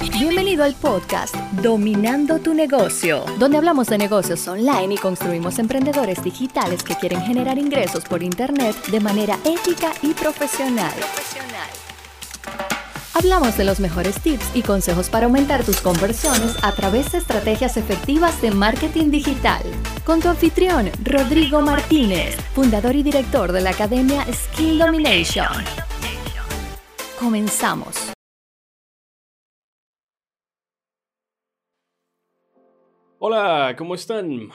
Bienvenido al podcast Dominando tu negocio, donde hablamos de negocios online y construimos emprendedores digitales que quieren generar ingresos por Internet de manera ética y profesional. Hablamos de los mejores tips y consejos para aumentar tus conversiones a través de estrategias efectivas de marketing digital. Con tu anfitrión, Rodrigo Martínez, fundador y director de la academia Skill Domination. Comenzamos. Hola, ¿cómo están?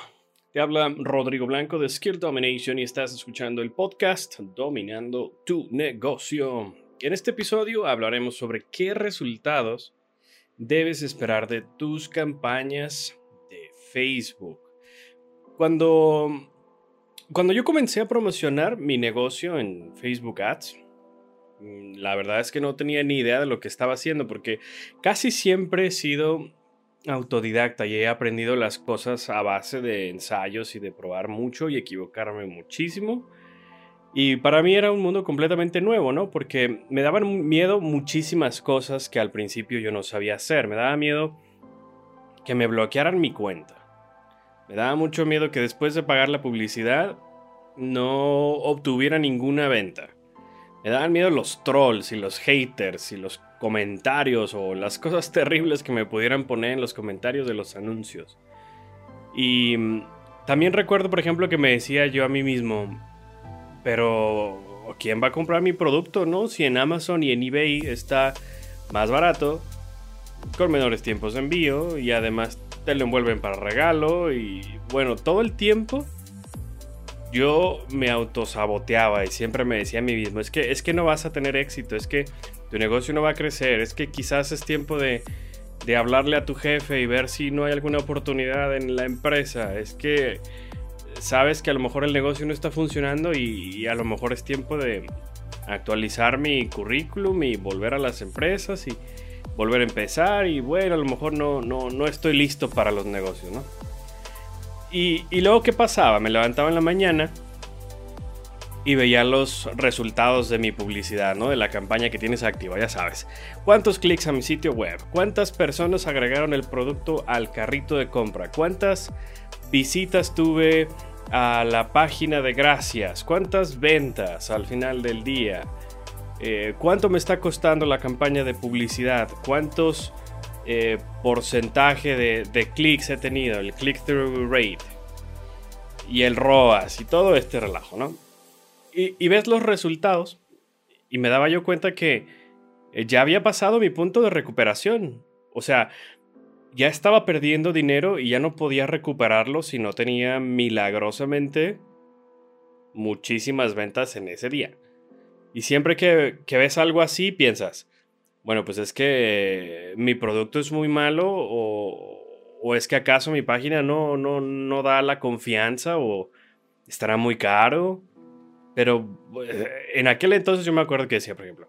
Te habla Rodrigo Blanco de Skill Domination y estás escuchando el podcast Dominando tu negocio. En este episodio hablaremos sobre qué resultados debes esperar de tus campañas de Facebook. Cuando, cuando yo comencé a promocionar mi negocio en Facebook Ads, mm, la verdad es que no tenía ni idea de lo que estaba haciendo porque casi siempre he sido autodidacta y he aprendido las cosas a base de ensayos y de probar mucho y equivocarme muchísimo. Y para mí era un mundo completamente nuevo, ¿no? Porque me daban miedo muchísimas cosas que al principio yo no sabía hacer. Me daba miedo que me bloquearan mi cuenta. Me daba mucho miedo que después de pagar la publicidad no obtuviera ninguna venta. Me daban miedo los trolls y los haters y los comentarios o las cosas terribles que me pudieran poner en los comentarios de los anuncios. Y mm, también recuerdo, por ejemplo, que me decía yo a mí mismo, pero ¿quién va a comprar mi producto? No, si en Amazon y en eBay está más barato, con menores tiempos de envío y además te lo envuelven para regalo y bueno, todo el tiempo yo me autosaboteaba y siempre me decía a mí mismo, es que, es que no vas a tener éxito, es que tu negocio no va a crecer, es que quizás es tiempo de, de hablarle a tu jefe y ver si no hay alguna oportunidad en la empresa, es que sabes que a lo mejor el negocio no está funcionando y, a lo mejor es tiempo de actualizar mi currículum y volver a las empresas y volver a empezar y bueno, a lo mejor no, no, no estoy listo para los negocios, ¿no? Y, y luego, ¿qué pasaba? Me levantaba en la mañana y veía los resultados de mi publicidad, ¿no? De la campaña que tienes activa, ya sabes. ¿Cuántos clics a mi sitio web? ¿Cuántas personas agregaron el producto al carrito de compra? ¿Cuántas visitas tuve a la página de gracias? ¿Cuántas ventas al final del día? Eh, ¿Cuánto me está costando la campaña de publicidad? ¿Cuántos eh, porcentaje de, de clics he tenido? El click-through rate. Y el ROAS y todo este relajo, ¿no? Y, ves los resultados y me daba yo cuenta que eh, ya había pasado mi punto de recuperación. O sea, ya estaba perdiendo dinero y ya no podía recuperarlo si no tenía milagrosamente muchísimas ventas en ese día. Y siempre que, ves algo así, piensas, bueno, pues es que mi producto es muy malo o, o es que acaso mi página no, no, no da la confianza o estará muy caro pero eh, en aquel entonces yo me acuerdo que decía, por ejemplo,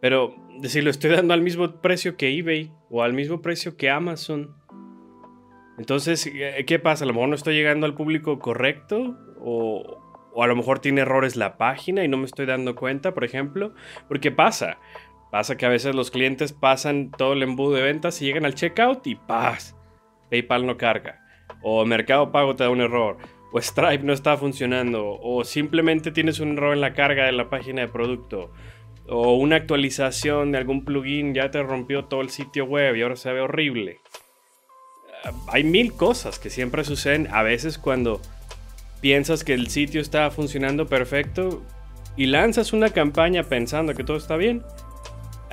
pero decirlo, estoy dando al mismo precio que eBay o al mismo precio que Amazon. Entonces, eh, ¿qué pasa? A lo mejor no estoy llegando al público correcto o, o a lo mejor tiene errores la página y no me estoy dando cuenta, por ejemplo. Porque pasa, pasa que a veces los clientes pasan todo el embudo de ventas y llegan al checkout y ¡paz! PayPal no carga. O Mercado Pago te da un error o Stripe no está funcionando, o simplemente tienes un error en la carga de la página de producto, o una actualización de algún plugin ya te rompió todo el sitio web y ahora se ve horrible. Ah, hay mil cosas que siempre suceden a veces cuando piensas que el sitio está funcionando perfecto y lanzas una campaña pensando que todo está bien.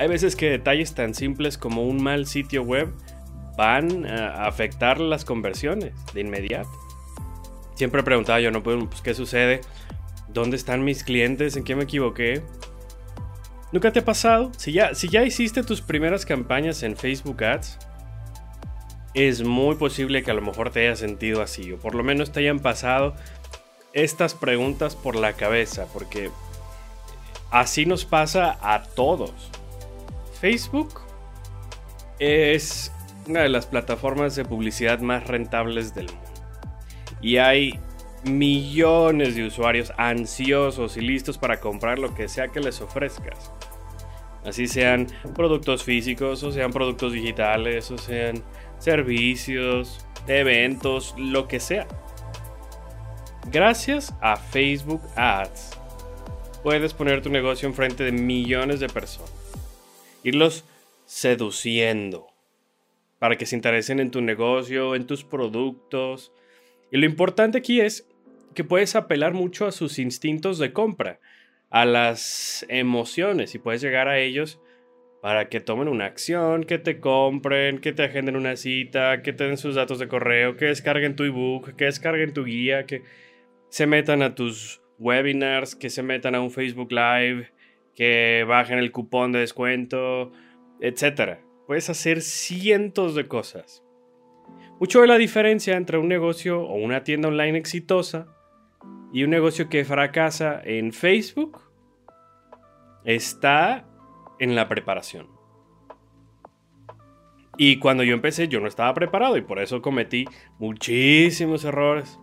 Hay veces que detalles tan simples como un mal sitio web van a afectar las conversiones de inmediato siempre preguntaba yo, ¿no? Pues, pues, ¿qué sucede? ¿Dónde están mis clientes? ¿En qué me equivoqué? ¿Nunca te ha pasado? Si ya, si ya hiciste tus primeras campañas en Facebook Ads, es muy posible que a lo mejor te hayas sentido así, o por lo menos te hayan pasado estas preguntas por la cabeza, porque así nos pasa a todos. Facebook es una de las plataformas de publicidad más rentables del mundo y hay millones de usuarios ansiosos y listos para comprar lo que sea que les ofrezcas. Así sean productos físicos, o sean productos digitales, o sean servicios, eventos, lo que sea. Gracias a Facebook Ads, puedes poner tu negocio enfrente de millones de personas. Irlos seduciendo para que se interesen en tu negocio, en tus productos. Y lo importante aquí es que puedes apelar mucho a sus instintos de compra, a las emociones y puedes llegar a ellos para que tomen una acción, que te compren, que te agenden una cita, que te den sus datos de correo, que descarguen tu ebook, que descarguen tu guía, que se metan a tus webinars, que se metan a un Facebook Live, que bajen el cupón de descuento, etc. Puedes hacer cientos de cosas. Mucho de la diferencia entre un negocio o una tienda online exitosa y un negocio que fracasa en Facebook está en la preparación. Y cuando yo empecé yo no estaba preparado y por eso cometí muchísimos errores.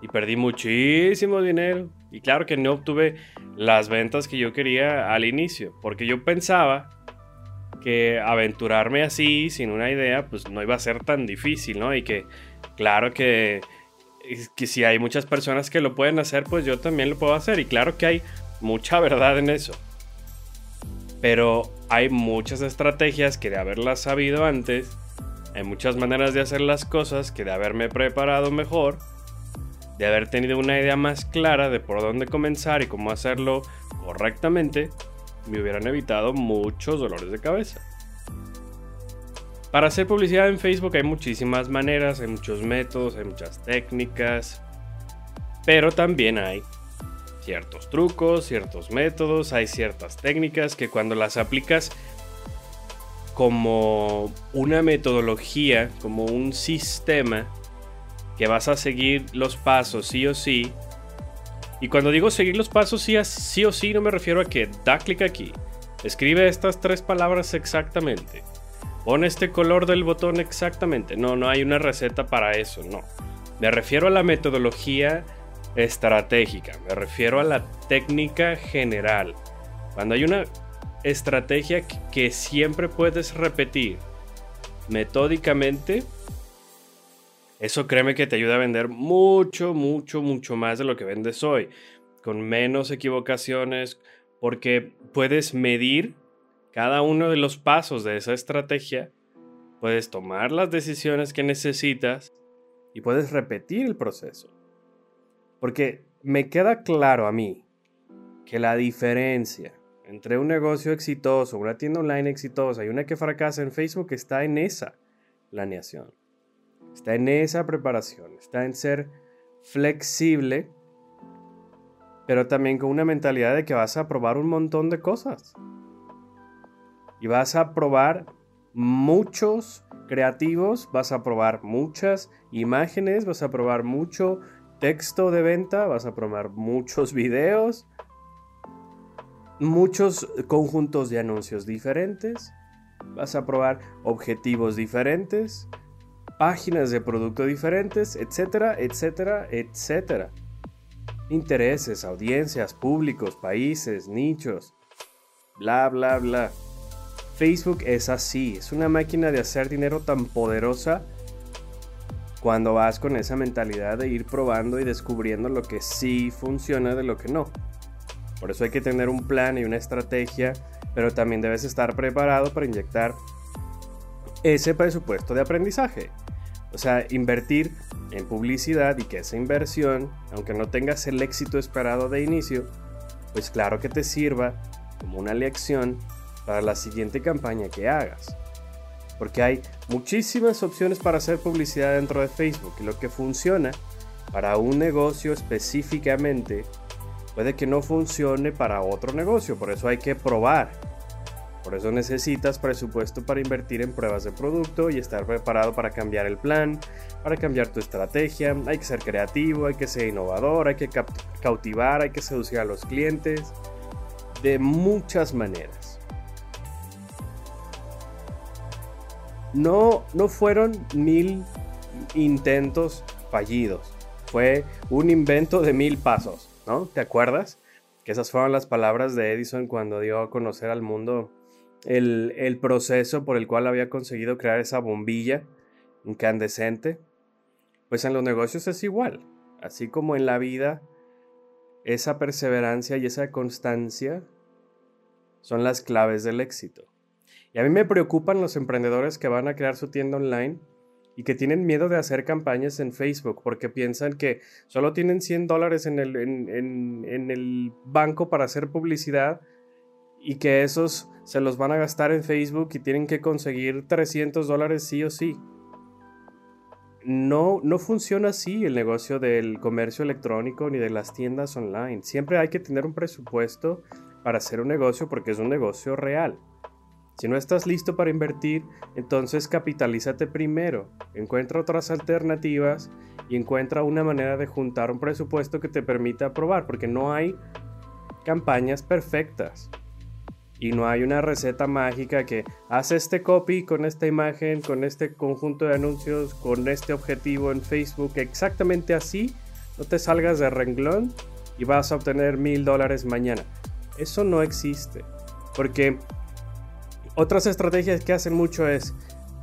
Y perdí muchísimo dinero. Y claro que no obtuve las ventas que yo quería al inicio. Porque yo pensaba que aventurarme así, sin una idea, pues no iba a ser tan difícil, ¿no? Y que claro que, que si hay muchas personas que lo pueden hacer, pues yo también lo puedo hacer. Y claro que hay mucha verdad en eso. Pero hay muchas estrategias que de haberlas sabido antes, hay muchas maneras de hacer las cosas que de haberme preparado mejor, de haber tenido una idea más clara de por dónde comenzar y cómo hacerlo correctamente, me hubieran evitado muchos dolores de cabeza. Para hacer publicidad en Facebook hay muchísimas maneras, hay muchos métodos, hay muchas técnicas, pero también hay ciertos trucos, ciertos métodos, hay ciertas técnicas que cuando las aplicas como una metodología, como un sistema que vas a seguir los pasos sí o sí. Y cuando digo seguir los pasos sí, sí o sí, no me refiero a que da clic aquí, escribe estas tres palabras exactamente, pon este color del botón exactamente. No, no hay una receta para eso, no. Me refiero a la metodología estratégica, me refiero a la técnica general. Cuando hay una estrategia que siempre puedes repetir metódicamente, eso créeme que te ayuda a vender mucho, mucho, mucho más de lo que vendes hoy, con menos equivocaciones, porque puedes medir cada uno de los pasos de esa estrategia, puedes tomar las decisiones que necesitas y puedes repetir el proceso. Porque me queda claro a mí que la diferencia entre un negocio exitoso, una tienda online exitosa y una que fracasa en Facebook está en esa planeación. Está en esa preparación, está en ser flexible, pero también con una mentalidad de que vas a probar un montón de cosas. Y vas a probar muchos creativos, vas a probar muchas imágenes, vas a probar mucho texto de venta, vas a probar muchos videos, muchos conjuntos de anuncios diferentes, vas a probar objetivos diferentes, páginas de producto diferentes, etcétera, etcétera, etcétera. Intereses, audiencias, públicos, países, nichos, bla, bla, bla. Facebook es así, es una máquina de hacer dinero tan poderosa cuando vas con esa mentalidad de ir probando y descubriendo lo que sí funciona de lo que no. Por eso hay que tener un plan y una estrategia, pero también debes estar preparado para inyectar ese presupuesto de aprendizaje. O sea, invertir en publicidad y que esa inversión, aunque no tengas el éxito esperado de inicio, pues claro que te sirva como una lección para la siguiente campaña que hagas porque hay muchísimas opciones para hacer publicidad dentro de Facebook y lo que funciona para un negocio específicamente puede que no funcione para otro negocio, por eso hay que probar. Por eso necesitas presupuesto para invertir en pruebas de producto y estar preparado para cambiar el plan, para cambiar tu estrategia. Hay que ser creativo, hay que ser innovador, hay que cautivar, hay que seducir a los clientes de muchas maneras. no, no fueron mil intentos fallidos. Fue un invento de mil pasos, ¿no? ¿Te acuerdas? Que esas fueron las palabras de Edison cuando dio a conocer al mundo el, el proceso por el cual había conseguido crear esa bombilla incandescente. Pues en los negocios es igual. Así como en la vida, esa perseverancia y esa constancia son las claves del éxito. Y a mí me preocupan los emprendedores que van a crear su tienda online y que tienen miedo de hacer campañas en Facebook porque piensan que solo tienen 100 dólares en el, en, el banco para hacer publicidad y que esos se los van a gastar en Facebook y tienen que conseguir 300 dólares sí o sí. No, no funciona así el negocio del comercio electrónico ni de las tiendas online. Siempre hay que tener un presupuesto para hacer un negocio porque es un negocio real. Si no estás listo para invertir, entonces capitalízate primero, encuentra otras alternativas y encuentra una manera de juntar un presupuesto que te permita probar, porque no hay campañas perfectas. Y no hay una receta mágica que hace este copy con esta imagen, con este conjunto de anuncios, con este objetivo en Facebook, exactamente así, no te salgas de renglón y vas a obtener mil dólares mañana. Eso no existe. Porque otras estrategias que hacen mucho es,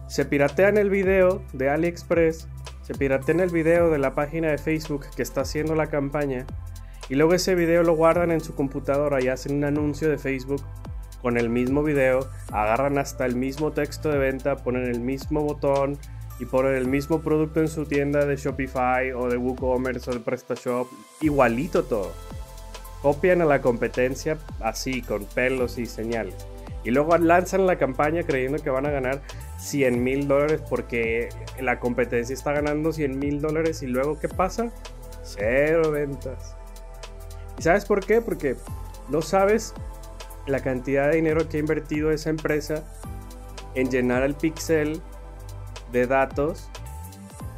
se piratean el video de AliExpress, se piratean el video de la página de Facebook que está haciendo la campaña, y luego ese video lo guardan en su computadora y hacen un anuncio de Facebook con el mismo video, agarran hasta el mismo texto de venta, ponen el mismo botón y ponen el mismo producto en su tienda de Shopify o de WooCommerce o de PrestaShop, igualito todo. Copian a la competencia así, con pelos y señales. Y luego lanzan la campaña creyendo que van a ganar 100 mil dólares porque la competencia está ganando 100 mil dólares y luego ¿qué pasa? Cero ventas. ¿Y sabes por qué? Porque no sabes la cantidad de dinero que ha invertido esa empresa en llenar el pixel de datos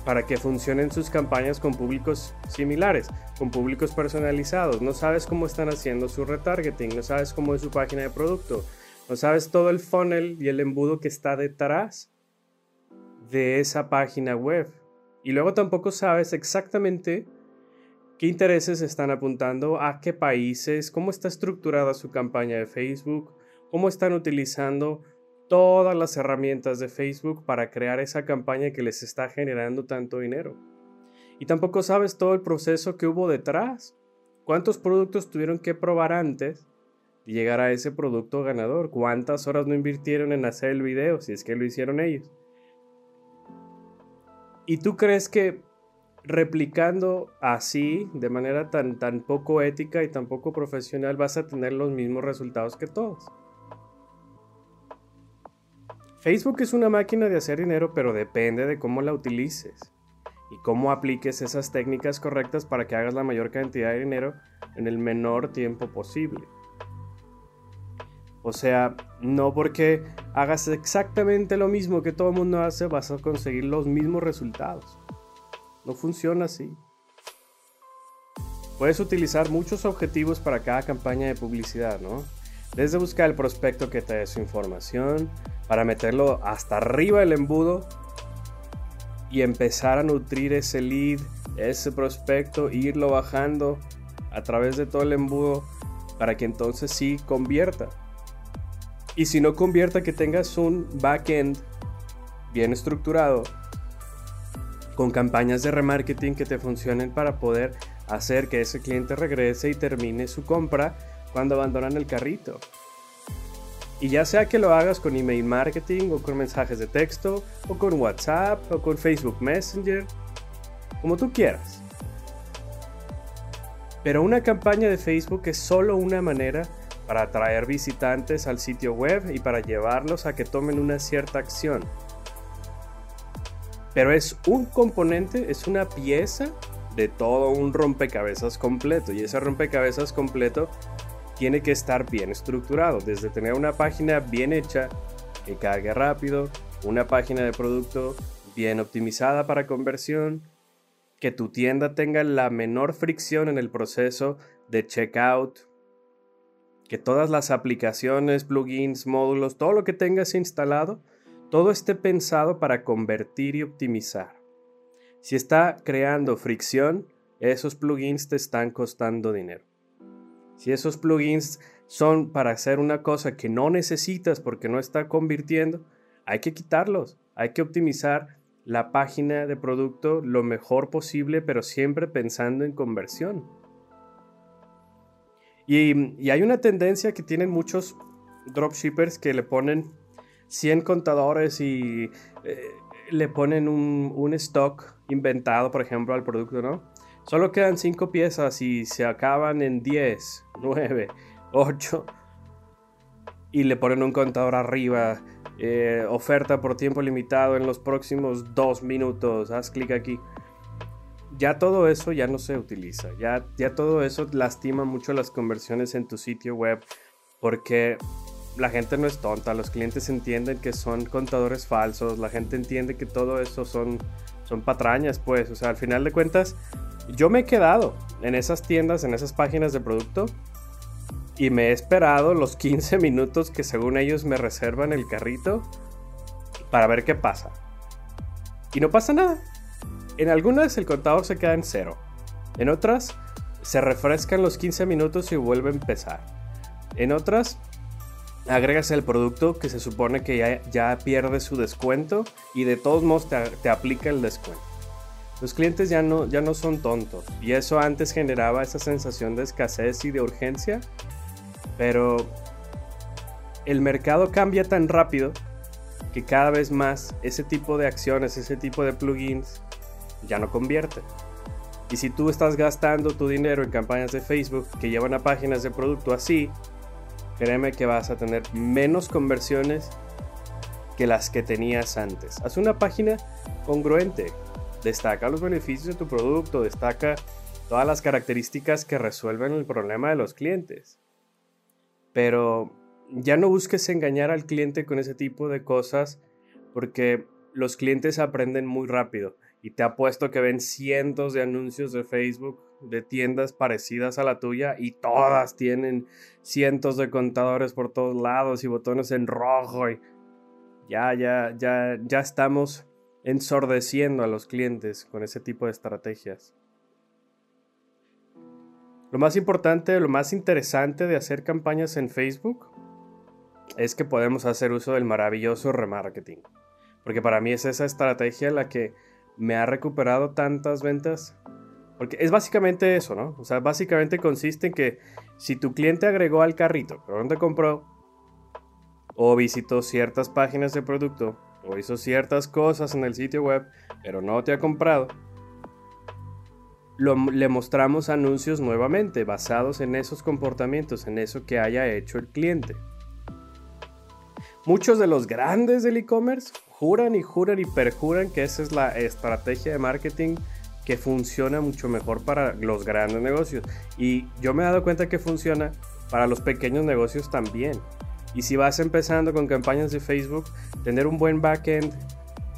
para que funcionen sus campañas con públicos similares, con públicos personalizados. No sabes cómo están haciendo su retargeting, no sabes cómo es su página de producto, no sabes todo el funnel y el embudo que está detrás de esa página web. Y luego tampoco sabes exactamente qué intereses están apuntando, a qué países, cómo está estructurada su campaña de Facebook, cómo están utilizando todas las herramientas de Facebook para crear esa campaña que les está generando tanto dinero. Y tampoco sabes todo el proceso que hubo detrás. ¿Cuántos productos tuvieron que probar antes y llegar a ese producto ganador. ¿Cuántas horas no invirtieron en hacer el video si es que lo hicieron ellos? ¿Y tú crees que replicando así, de manera tan, tan poco ética y tan poco profesional, vas a tener los mismos resultados que todos? Facebook es una máquina de hacer dinero, pero depende de cómo la utilices y cómo apliques esas técnicas correctas para que hagas la mayor cantidad de dinero en el menor tiempo posible. O sea, no porque hagas exactamente lo mismo que todo el mundo hace, vas a conseguir los mismos resultados. No funciona así. Puedes utilizar muchos objetivos para cada campaña de publicidad, ¿no? Desde buscar el prospecto que te dé su información, para meterlo hasta arriba del embudo y empezar a nutrir ese lead, ese prospecto, irlo bajando a través de todo el embudo para que entonces sí convierta. Y si no convierta que tengas un backend bien estructurado con campañas de remarketing que te funcionen para poder hacer que ese cliente regrese y termine su compra cuando abandonan el carrito. Y ya sea que lo hagas con email marketing o con mensajes de texto o con WhatsApp o con Facebook Messenger, como tú quieras. Pero una campaña de Facebook es solo una manera para atraer visitantes al sitio web y para llevarlos a que tomen una cierta acción. Pero es un componente, es una pieza de todo un rompecabezas completo. Y ese rompecabezas completo tiene que estar bien estructurado, desde tener una página bien hecha, que cargue rápido, una página de producto bien optimizada para conversión, que tu tienda tenga la menor fricción en el proceso de checkout, que todas las aplicaciones, plugins, módulos, todo lo que tengas instalado, todo esté pensado para convertir y optimizar. Si está creando fricción, esos plugins te están costando dinero. Si esos plugins son para hacer una cosa que no necesitas porque no está convirtiendo, hay que quitarlos. Hay que optimizar la página de producto lo mejor posible, pero siempre pensando en conversión. Y, hay una tendencia que tienen muchos dropshippers que le ponen 100 contadores y eh, le ponen un, un, stock inventado, por ejemplo, al producto, ¿no? Solo quedan 5 piezas y se acaban en 10, 9, 8. Y le ponen un contador arriba. Eh, oferta por tiempo limitado en los próximos 2 minutos. Haz clic aquí. Ya todo eso ya no se utiliza. Ya, ya todo eso lastima mucho las conversiones en tu sitio web. Porque la gente no es tonta. Los clientes entienden que son contadores falsos. La gente entiende que todo eso son, son patrañas. Pues, o sea, al final de cuentas, yo me he quedado en esas tiendas, en esas páginas de producto y me he esperado los 15 minutos que según ellos me reservan el carrito para ver qué pasa. Y no pasa nada. En algunas el contador se queda en cero. En otras se refrescan los 15 minutos y vuelve a empezar. En otras agregas el producto que se supone que ya, pierde su descuento y de todos modos te, te, aplica el descuento. Los clientes ya no, ya no son tontos y eso antes generaba esa sensación de escasez y de urgencia pero el mercado cambia tan rápido que cada vez más ese tipo de acciones, ese tipo de plugins ya no convierte. Y si tú estás gastando tu dinero en campañas de Facebook que llevan a páginas de producto así, créeme que vas a tener menos conversiones que las que tenías antes. Haz una página congruente. Destaca los beneficios de tu producto, destaca todas las características que resuelven el problema de los clientes. Pero ya no busques engañar al cliente con ese tipo de cosas porque los clientes aprenden muy rápido y te apuesto que ven cientos de anuncios de Facebook de tiendas parecidas a la tuya y todas tienen cientos de contadores por todos lados y botones en rojo y ya ya ya ya estamos ensordeciendo a los clientes con ese tipo de estrategias. Lo más importante, lo más interesante de hacer campañas en Facebook es que podemos hacer uso del maravilloso remarketing. Porque para mí es esa estrategia la que me ha recuperado tantas ventas. Porque es básicamente eso, ¿no? O sea, básicamente consiste en que si tu cliente agregó al carrito, pero no te compró, o visitó ciertas páginas de producto, o hizo ciertas cosas en el sitio web, pero no te ha comprado, le mostramos anuncios nuevamente basados en esos comportamientos, en eso que haya hecho el cliente. Muchos de los grandes del e-commerce juran y juran y perjuran que esa es la estrategia de marketing que funciona mucho mejor para los grandes negocios. Y yo me he dado cuenta que funciona para los pequeños negocios también. Y si vas empezando con campañas de Facebook, tener un buen backend,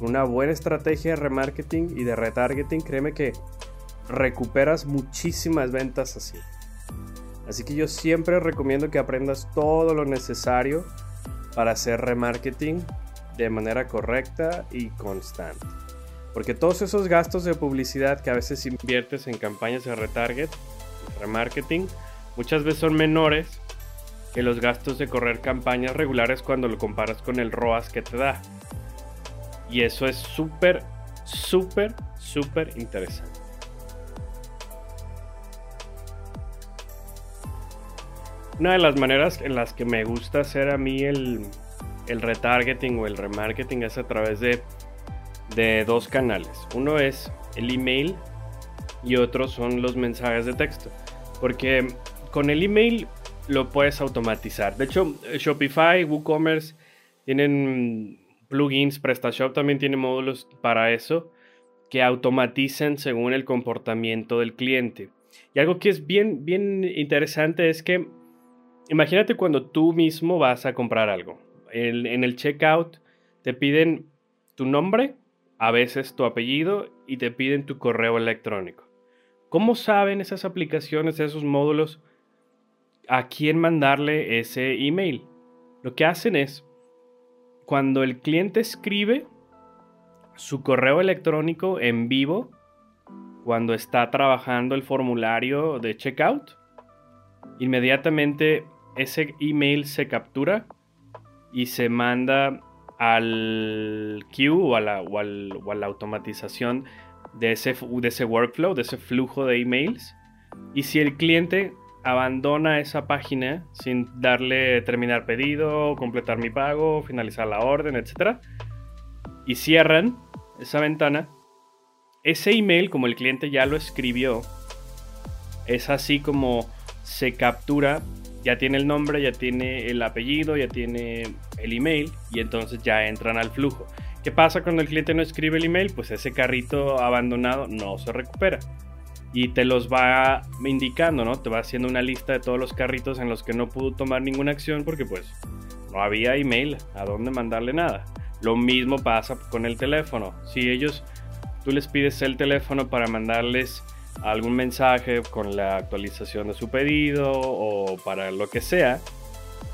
una buena estrategia de remarketing y de retargeting, créeme que recuperas muchísimas ventas así. Así que yo siempre recomiendo que aprendas todo lo necesario para hacer remarketing de manera correcta y constante. Porque todos esos gastos de publicidad que a veces inviertes en campañas de retarget, remarketing, muchas veces son menores que los gastos de correr campañas regulares cuando lo comparas con el ROAS que te da. Y eso es súper, súper, súper interesante. Una de las maneras en las que me gusta hacer a mí el, retargeting o el remarketing es a través de, de dos canales. Uno es el email y otro son los mensajes de texto. Porque con el email lo puedes automatizar. De hecho, Shopify, WooCommerce tienen plugins, PrestaShop también tiene módulos para eso que automatizan según el comportamiento del cliente. Y algo que es bien, bien interesante es que Imagínate cuando tú mismo vas a comprar algo. en el checkout te piden tu nombre, a veces tu apellido y te piden tu correo electrónico. ¿Cómo saben esas aplicaciones, esos módulos, a quién mandarle ese email? Lo que hacen es, cuando el cliente escribe su correo electrónico en vivo, cuando está trabajando el formulario de checkout, inmediatamente ese email se captura y se manda al queue o a la, o a la automatización de ese, de ese workflow, de ese flujo de emails. Y si el cliente abandona esa página sin darle terminar pedido, completar mi pago, finalizar la orden, etc. Y cierran esa ventana. Ese email, como el cliente ya lo escribió, es así como se captura, ya tiene el nombre, ya tiene el apellido, ya tiene el email y entonces ya entran al flujo. ¿Qué pasa cuando el cliente no escribe el email? Pues ese carrito abandonado no se recupera y te los va indicando, ¿no? Te va haciendo una lista de todos los carritos en los que no pudo tomar ninguna acción porque pues no había email a dónde mandarle nada. Lo mismo pasa con el teléfono. Si ellos, tú les pides el teléfono para mandarles algún mensaje con la actualización de su pedido o para lo que sea,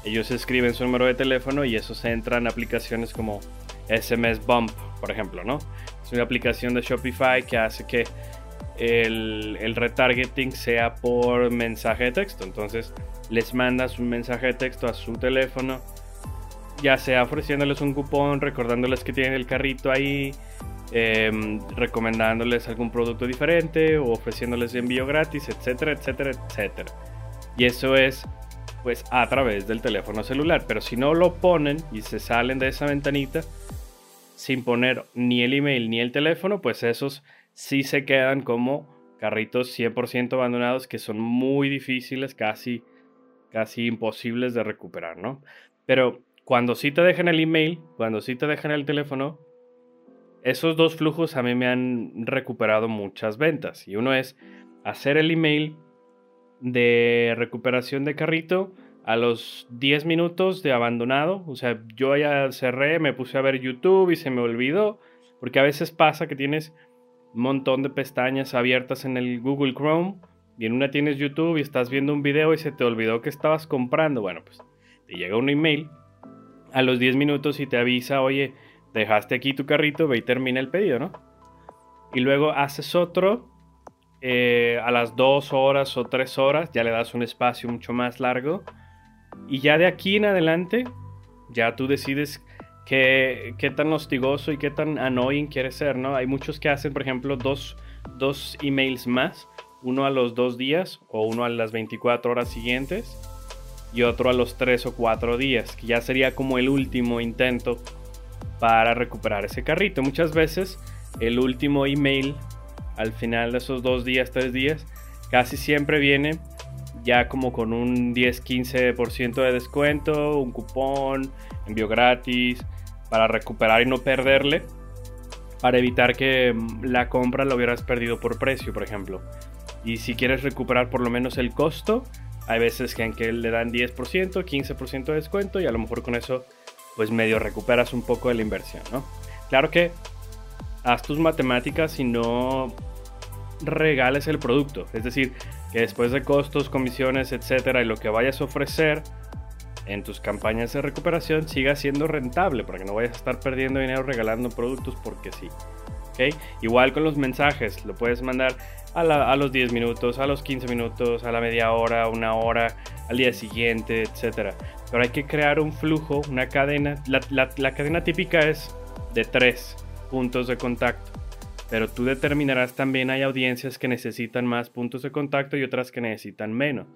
ellos escriben su número de teléfono y eso se entra en aplicaciones como SMS Bump, por ejemplo, ¿no? Es una aplicación de Shopify que hace que el, retargeting sea por mensaje de texto. Entonces les mandas un mensaje de texto a su teléfono, ya sea ofreciéndoles un cupón, recordándoles que tienen el carrito ahí, em, recomendándoles algún producto diferente o ofreciéndoles envío gratis, etcétera, etcétera, etcétera. Y eso es pues a través del teléfono celular. Pero si no lo ponen y se salen de esa ventanita sin poner ni el email ni el teléfono, pues esos sí se quedan como carritos 100% abandonados que son muy difíciles, casi, casi imposibles de recuperar, ¿no? Pero cuando sí te dejan el email, cuando sí te dejan el teléfono, esos dos flujos a mí me han recuperado muchas ventas. Y uno es hacer el email de recuperación de carrito a los 10 minutos de abandonado. O sea, yo ya cerré, me puse a ver YouTube y se me olvidó. Porque a veces pasa que tienes un montón de pestañas abiertas en el Google Chrome y en una tienes YouTube y estás viendo un video y se te olvidó que estabas comprando. Bueno, pues te llega un email a los 10 minutos y te avisa, oye, dejaste aquí tu carrito, ve y termina el pedido, ¿no? Y luego haces otro eh, a las 2 horas o 3 horas, ya le das un espacio mucho más largo. Y ya de aquí en adelante, ya tú decides qué, qué tan hostigoso y qué tan annoying quiere ser, ¿no? Hay muchos que hacen, por ejemplo, dos, dos emails más, uno a los dos días o uno a las 24 horas siguientes y otro a los tres o cuatro días, que ya sería como el último intento para recuperar ese carrito. Muchas veces el último email al final de esos dos días, tres días, casi siempre viene ya como con un 10-15% de descuento, un cupón, envío gratis, para recuperar y no perderle, para evitar que mm, la compra la hubieras perdido por precio, por ejemplo. Y si quieres recuperar por lo menos el costo, hay veces que en que le dan 10%, 15% de descuento y a lo mejor con eso pues medio recuperas un poco de la inversión, ¿no? Claro que haz tus matemáticas y no regales el producto, es decir, que después de costos, comisiones, etcétera, y lo que vayas a ofrecer, en tus campañas de recuperación siga siendo rentable para que no vayas a estar perdiendo dinero regalando productos porque sí. ¿Okay? Igual con los mensajes, lo puedes mandar a, los 10 minutos, a los 15 minutos, a la media hora, una hora, al día siguiente, etc. Pero hay que crear un flujo, una cadena. La, la cadena típica es de 3 puntos de contacto. Pero tú determinarás también hay audiencias que necesitan más puntos de contacto y otras que necesitan menos.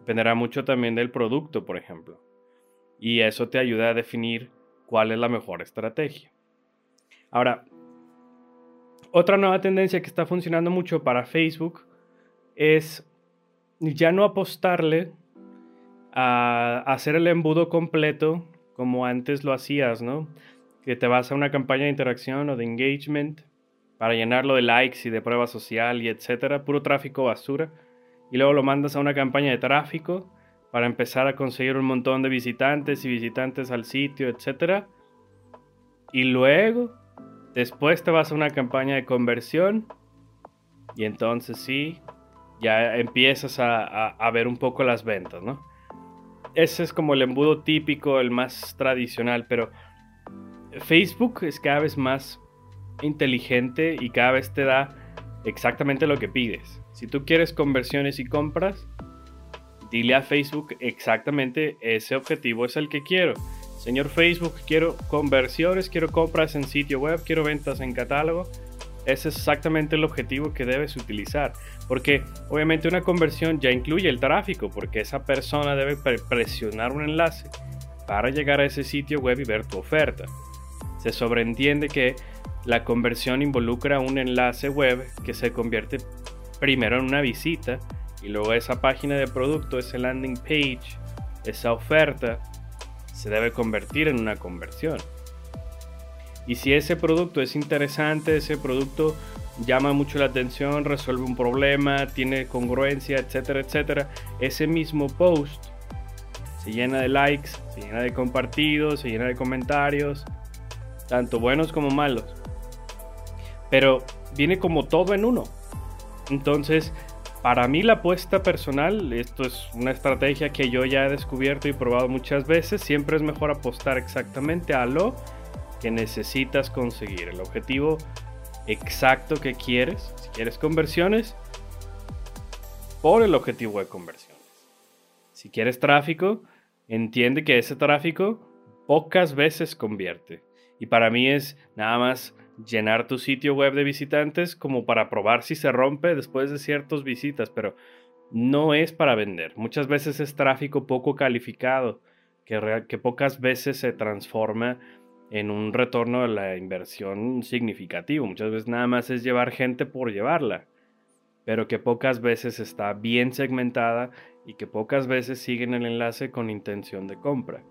Dependerá mucho también del producto, por ejemplo. Y eso te ayuda a definir cuál es la mejor estrategia. Ahora, otra nueva tendencia que está funcionando mucho para Facebook es ya no apostarle a hacer el embudo completo como antes lo hacías, ¿no? Que te vas a una campaña de interacción o de engagement para llenarlo de likes y de prueba social y etcétera, puro tráfico basura y luego lo mandas a una campaña de tráfico para empezar a conseguir un montón de visitantes y visitantes al sitio, etc. Y luego, después te vas a una campaña de conversión y entonces sí, ya empiezas a, a ver un poco las ventas, ¿no? Ese es como el embudo típico, el más tradicional, pero Facebook es cada vez más inteligente y cada vez te da exactamente lo que pides. Si tú quieres conversiones y compras, dile a Facebook exactamente ese objetivo es el que quiero. Señor Facebook, quiero conversiones, quiero compras en sitio web, quiero ventas en catálogo. Es exactamente el objetivo que debes utilizar. Porque obviamente una conversión ya incluye el tráfico, porque esa persona debe presionar un enlace para llegar a ese sitio web y ver tu oferta. Se sobreentiende que la conversión involucra un enlace web que se convierte primero en una visita y luego esa página de producto, ese landing page, esa oferta, se debe convertir en una conversión. Y si ese producto es interesante, ese producto llama mucho la atención, resuelve un problema, tiene congruencia, etcétera, etcétera, ese mismo post se llena de likes, se llena de compartidos, se llena de comentarios, tanto buenos como malos. Pero viene como todo en uno. Entonces, para mí la apuesta personal, esto es una estrategia que yo ya he descubierto y probado muchas veces, siempre es mejor apostar exactamente a lo que necesitas conseguir, el objetivo exacto que quieres. Si quieres conversiones, por el objetivo de conversiones. Si quieres tráfico, entiende que ese tráfico pocas veces convierte. Y para mí es nada más llenar tu sitio web de visitantes como para probar si se rompe después de ciertas visitas, pero no es para vender. Muchas veces es tráfico poco calificado, que, que pocas veces se transforma en un retorno de la inversión significativo. Muchas veces nada más es llevar gente por llevarla, pero que pocas veces está bien segmentada y que pocas veces siguen el enlace con intención de compra.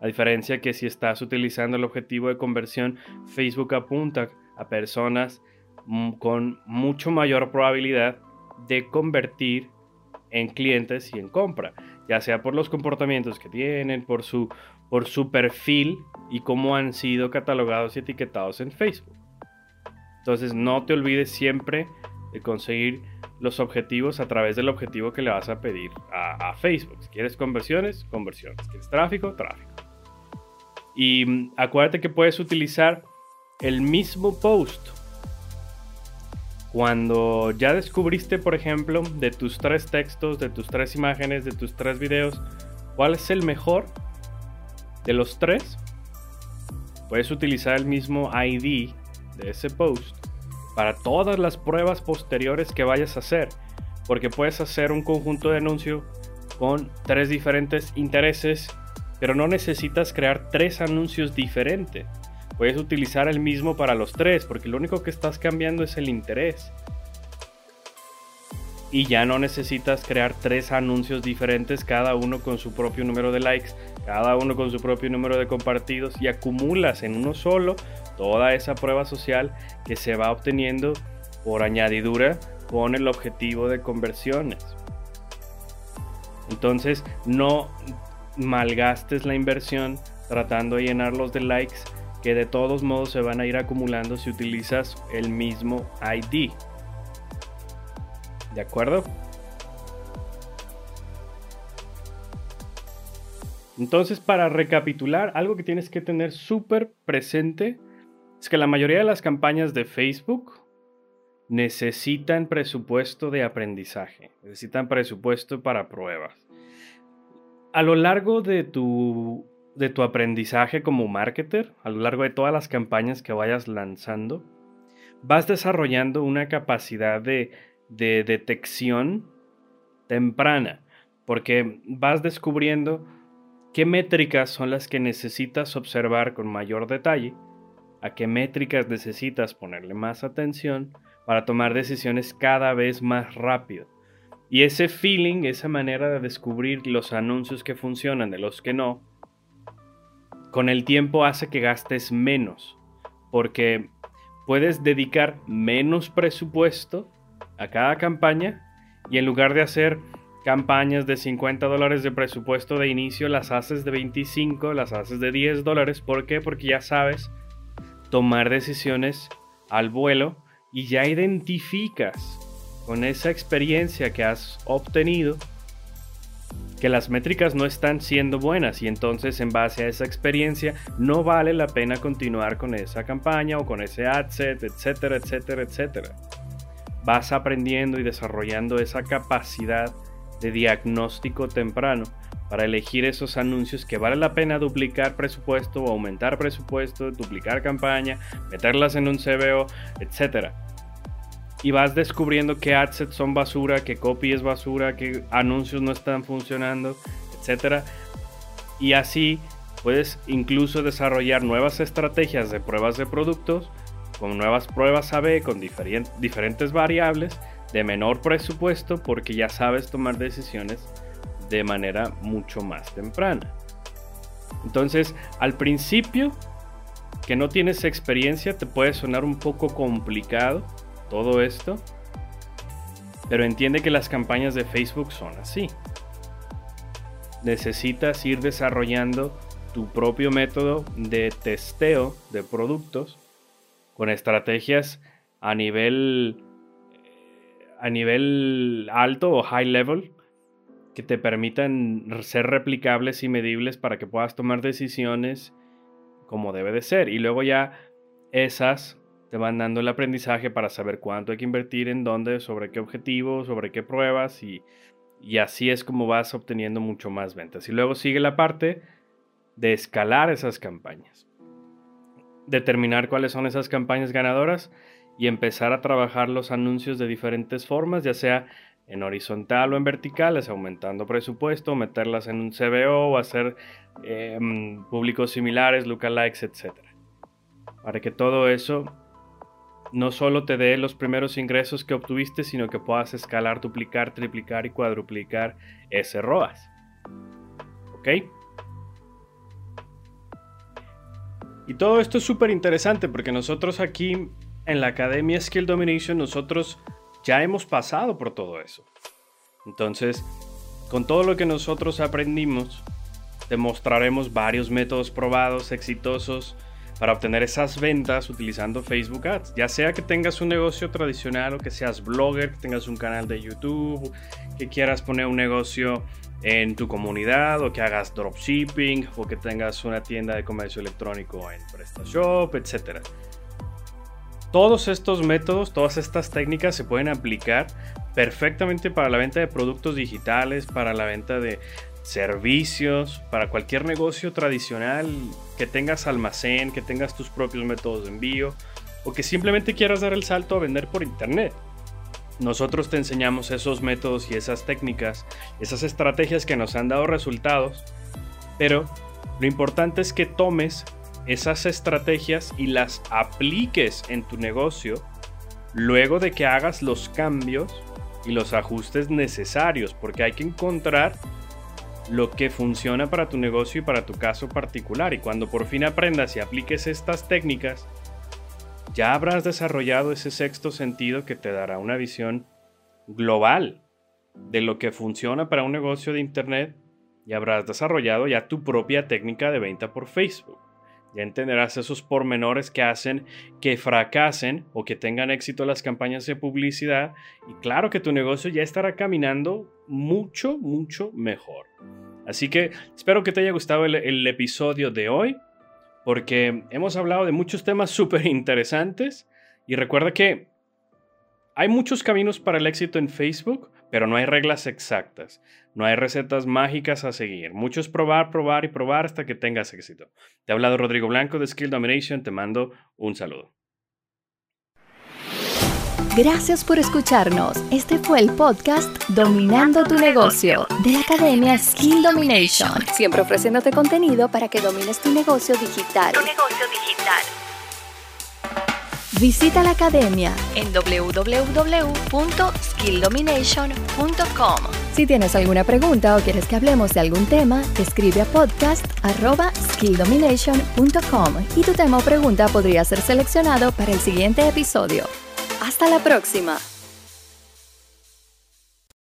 A diferencia que si estás utilizando el objetivo de conversión, Facebook apunta a personas con mucho mayor probabilidad de convertir en clientes y en compra, ya sea por los comportamientos que tienen, por su, por su perfil y cómo han sido catalogados y etiquetados en Facebook. Entonces no te olvides siempre de conseguir los objetivos a través del objetivo que le vas a pedir a, a Facebook. Si quieres conversiones, conversiones. Si quieres tráfico, tráfico. Y mm, acuérdate que puedes utilizar el mismo post. Cuando ya descubriste, por ejemplo, de tus tres textos, de tus tres imágenes, de tus tres videos, cuál es el mejor de los tres, puedes utilizar el mismo ID de ese post para todas las pruebas posteriores que vayas a hacer. Porque puedes hacer un conjunto de anuncio con tres diferentes intereses pero no necesitas crear tres anuncios diferentes. Puedes utilizar el mismo para los tres, porque lo único que estás cambiando es el interés. Y ya no necesitas crear tres anuncios diferentes, cada uno con su propio número de likes, cada uno con su propio número de compartidos, y acumulas en uno solo toda esa prueba social que se va obteniendo por añadidura con el objetivo de conversiones. Entonces, no malgastes la inversión tratando de llenarlos de likes que de todos modos se van a ir acumulando si utilizas el mismo ID. ¿De acuerdo? Entonces, para recapitular, algo que tienes que tener súper presente es que la mayoría de las campañas de Facebook necesitan presupuesto de aprendizaje, necesitan presupuesto para pruebas a lo largo de tu, de tu aprendizaje como marketer, a lo largo de todas las campañas que vayas lanzando, vas desarrollando una capacidad de, de detección temprana, porque vas descubriendo qué métricas son las que necesitas observar con mayor detalle, a qué métricas necesitas ponerle más atención para tomar decisiones cada vez más rápido. Y ese feeling, esa manera de descubrir los anuncios que funcionan de los que no, con el tiempo hace que gastes menos, porque puedes dedicar menos presupuesto a cada campaña y en lugar de hacer campañas de 50 dólares de presupuesto de inicio, las haces de 25, las haces de 10 dólares. ¿Por qué? Porque ya sabes tomar decisiones al vuelo y ya identificas con esa experiencia que has obtenido que las métricas no están siendo buenas y entonces en base a esa experiencia no vale la pena continuar con esa campaña o con ese ad set, etcétera, etcétera, etcétera. Vas aprendiendo y desarrollando esa capacidad de diagnóstico temprano para elegir esos anuncios que vale la pena duplicar presupuesto aumentar presupuesto, duplicar campaña, meterlas en un CBO, etc. Y vas descubriendo qué adsets son basura, qué copy es basura, qué anuncios no están funcionando, etc. Y así puedes incluso desarrollar nuevas estrategias de pruebas de productos con nuevas pruebas AB con diferentes variables de menor presupuesto porque ya sabes tomar decisiones de manera mucho más temprana. Entonces, al principio, que no tienes experiencia, te puede sonar un poco complicado todo esto, pero entiende que las campañas de Facebook son así. Necesitas ir desarrollando tu propio método de testeo de productos con estrategias a nivel a nivel alto o high level que te permitan ser replicables y medibles para que puedas tomar decisiones como debe de ser. Y luego ya esas te van dando el aprendizaje para saber cuánto hay que invertir en dónde, sobre qué objetivo, sobre qué pruebas y, y así es como vas obteniendo mucho más ventas. Y luego sigue la parte de escalar esas campañas. Determinar cuáles son esas campañas ganadoras y empezar a trabajar los anuncios de diferentes formas, ya sea en horizontal o en verticales, aumentando presupuesto, meterlas en un CBO o hacer em, públicos similares, lookalikes, etc. Para que todo eso no solo te dé los primeros ingresos que obtuviste, sino que puedas escalar, duplicar, triplicar y cuadruplicar ese ROAS. ¿Ok? Y todo esto es súper interesante porque nosotros aquí en la Academia Skill Domination, nosotros ya hemos pasado por todo eso. Entonces, con todo lo que nosotros aprendimos, demostraremos varios métodos probados, exitosos, para obtener esas ventas utilizando Facebook Ads. Ya sea que tengas un negocio tradicional o que seas blogger, que tengas un canal de YouTube, que quieras poner un negocio en tu comunidad o que hagas dropshipping o que tengas una tienda de comercio electrónico en PrestaShop, etc. Todos estos métodos, todas estas técnicas se pueden aplicar perfectamente para la venta de productos digitales, para la venta de servicios, para cualquier negocio tradicional, que tengas almacén, que tengas tus propios métodos de envío o que simplemente quieras dar el salto a vender por internet. Nosotros te enseñamos esos métodos y esas técnicas, esas estrategias que nos han dado resultados, pero lo importante es que tomes esas estrategias y las apliques en tu negocio luego de que hagas los cambios y los ajustes necesarios, porque hay que encontrar lo que funciona para tu negocio y para tu caso particular. Y cuando por fin aprendas y apliques estas técnicas, ya habrás desarrollado ese sexto sentido que te dará una visión global de lo que funciona para un negocio de Internet y habrás desarrollado ya tu propia técnica de venta por Facebook. Ya entenderás esos pormenores que hacen que fracasen o que tengan éxito las campañas de publicidad y claro que tu negocio ya estará caminando mucho, mucho mejor. Así que espero que te haya gustado el, episodio de hoy porque hemos hablado de muchos temas súper interesantes y recuerda que hay muchos caminos para el éxito en Facebook, pero no hay reglas exactas, no hay recetas mágicas a seguir. Mucho es probar, probar y probar hasta que tengas éxito. Te ha hablado Rodrigo Blanco de Skill Domination, te mando un saludo. Gracias por escucharnos. Este fue el podcast Dominando tu negocio de la Academia Skill Domination. Siempre ofreciéndote contenido para que domines tu negocio digital. Tu negocio digital. Visita la academia en www.skilldomination.com. Si tienes alguna pregunta o quieres que hablemos de algún tema, escribe a podcast.skilldomination.com y tu tema o pregunta podría ser seleccionado para el siguiente episodio. Hasta la próxima.